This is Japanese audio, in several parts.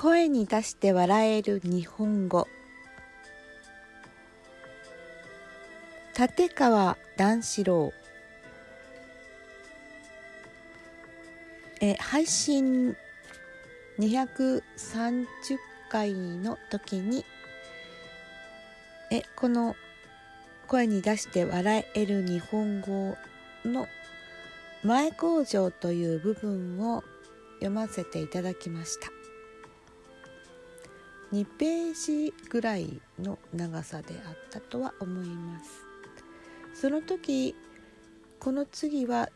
声に出して笑える日本語。立川談志郎。え配信230回の時にえこの声に出して笑える日本語の前工場という部分を読ませていただきました。2ページぐらいの長さであったとは思います。その時この次は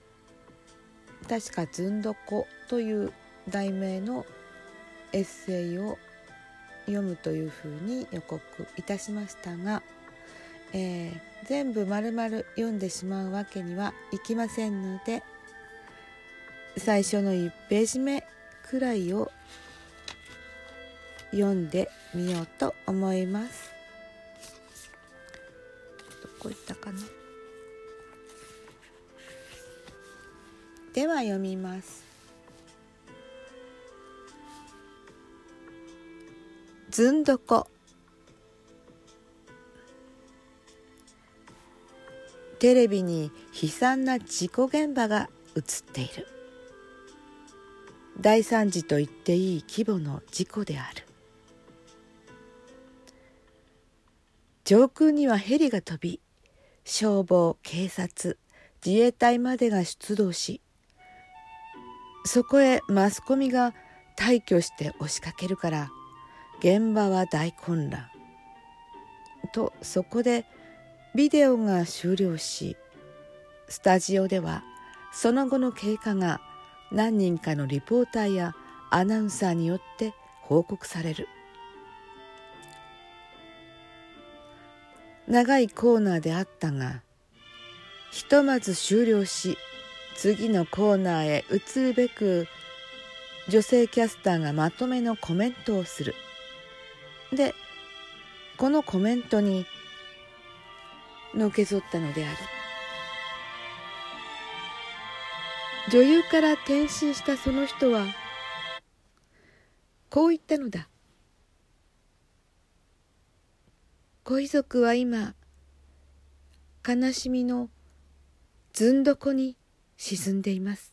確か「ずんどこ」という題名のエッセイを読むというふうに予告いたしましたが、えー、全部丸々読んでしまうわけにはいきませんので最初の1ページ目くらいを読んでみようと思います。どこ行ったかな？では読みます。ずんどこ。テレビに悲惨な事故現場が映っている。大惨事と言っていい規模の事故である。上空にはヘリが飛び消防警察自衛隊までが出動しそこへマスコミが退去して押しかけるから現場は大混乱。とそこでビデオが終了しスタジオではその後の経過が何人かのリポーターやアナウンサーによって報告される。長いコーナーであったがひとまず終了し次のコーナーへ移るべく女性キャスターがまとめのコメントをする。でこのコメントにのけぞったのである。女優から転身したその人はこう言ったのだ。ご遺族は今悲しみのずんどこに沈んでいます。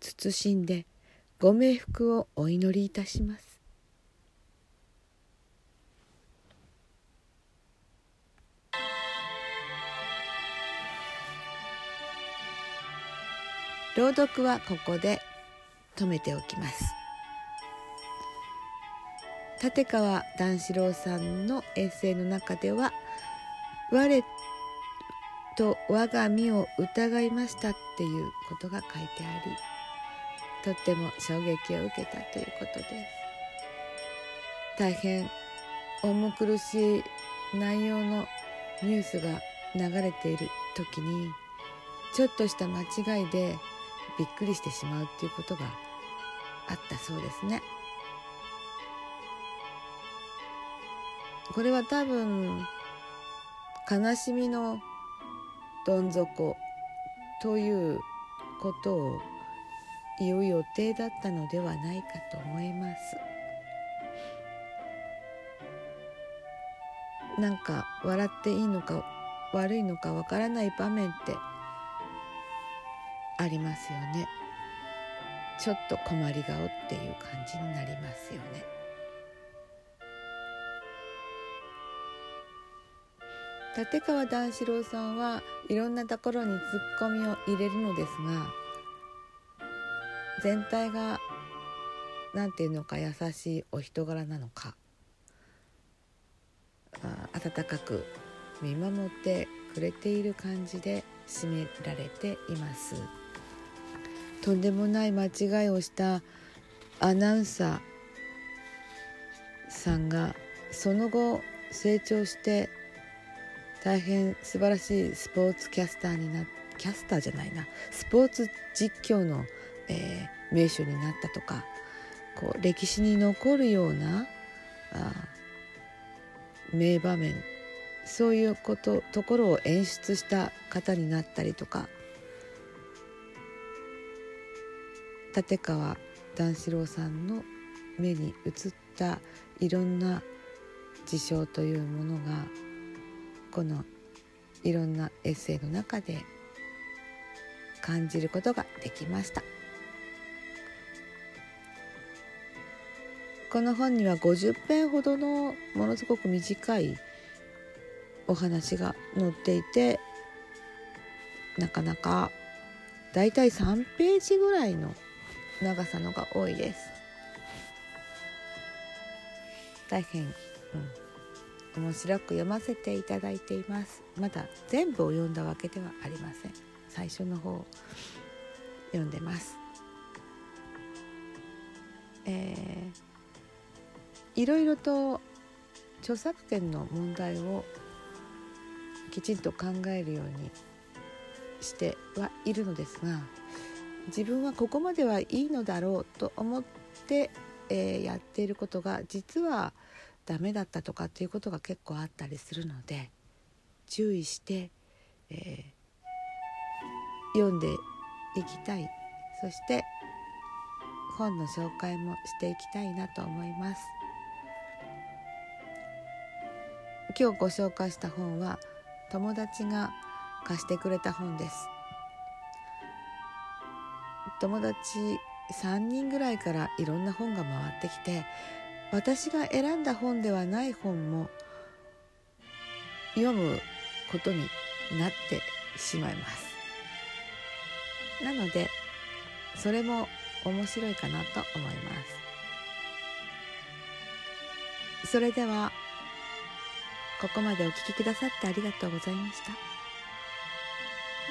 謹んでご冥福をお祈りいたします。朗読はここで止めておきます。立川談志郎さんのエッセイの中では「我と我が身を疑いました」っていうことが書いてありとっても衝撃を受けたということです大変重苦しい内容のニュースが流れている時にちょっとした間違いでびっくりしてしまうっていうことがあったそうですね。これは多分悲しみのどん底ということを言う予定だったのではないかと思います。なんか笑っていいのか悪いのかわからない場面ってありますよねちょっと困り顔っていう感じになりますよね立川談志郎さんはいろんなところにツッコミを入れるのですが全体が何て言うのか優しいお人柄なのか温かく見守ってくれている感じで締められています。とんでもない間違いをしたアナウンサーさんがその後成長して大変素晴らしいスポーツキャスターになキャスターじゃないな。スポーツ実況の、えー、名手になったとかこう歴史に残るようなあ名場面そういうことところを演出した方になったりとか。立川談志郎さんの目に映ったいろんな事象というものがこのいろんなエッセイの中で感じることができました。この本には50編ほどのものすごく短いお話が載っていてなかなかだいたい3ページぐらいの長さのが多いです。大変、うん、面白く読ませていただいています。まだ全部を読んだわけではありません。最初の方読んでます。えー、いろいろと著作権の問題をきちんと考えるようにしてはいるのですが自分はここまではいいのだろうと思って、えー、やっていることが実はダメだったとかっていうことが結構あったりするので注意して、えー、読んでいきたい。そして本の紹介もしていきたいなと思います。今日ご紹介した本は友達が貸してくれた本です。友達3人ぐらいからいろんな本が回ってきて私が選んだ本ではない本も読むことになってしまいます。なのでそれも面白いかなと思います。それではここまでお聴きくださってありがとうございました。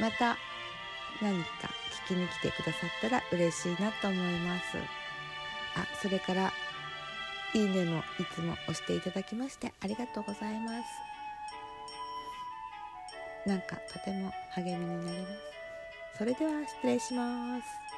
また何か聞きに来てくださったら嬉しいなと思います。あそれからいいねもいつも押していただきましてありがとうございます。なんかとても励みになります。それでは失礼します。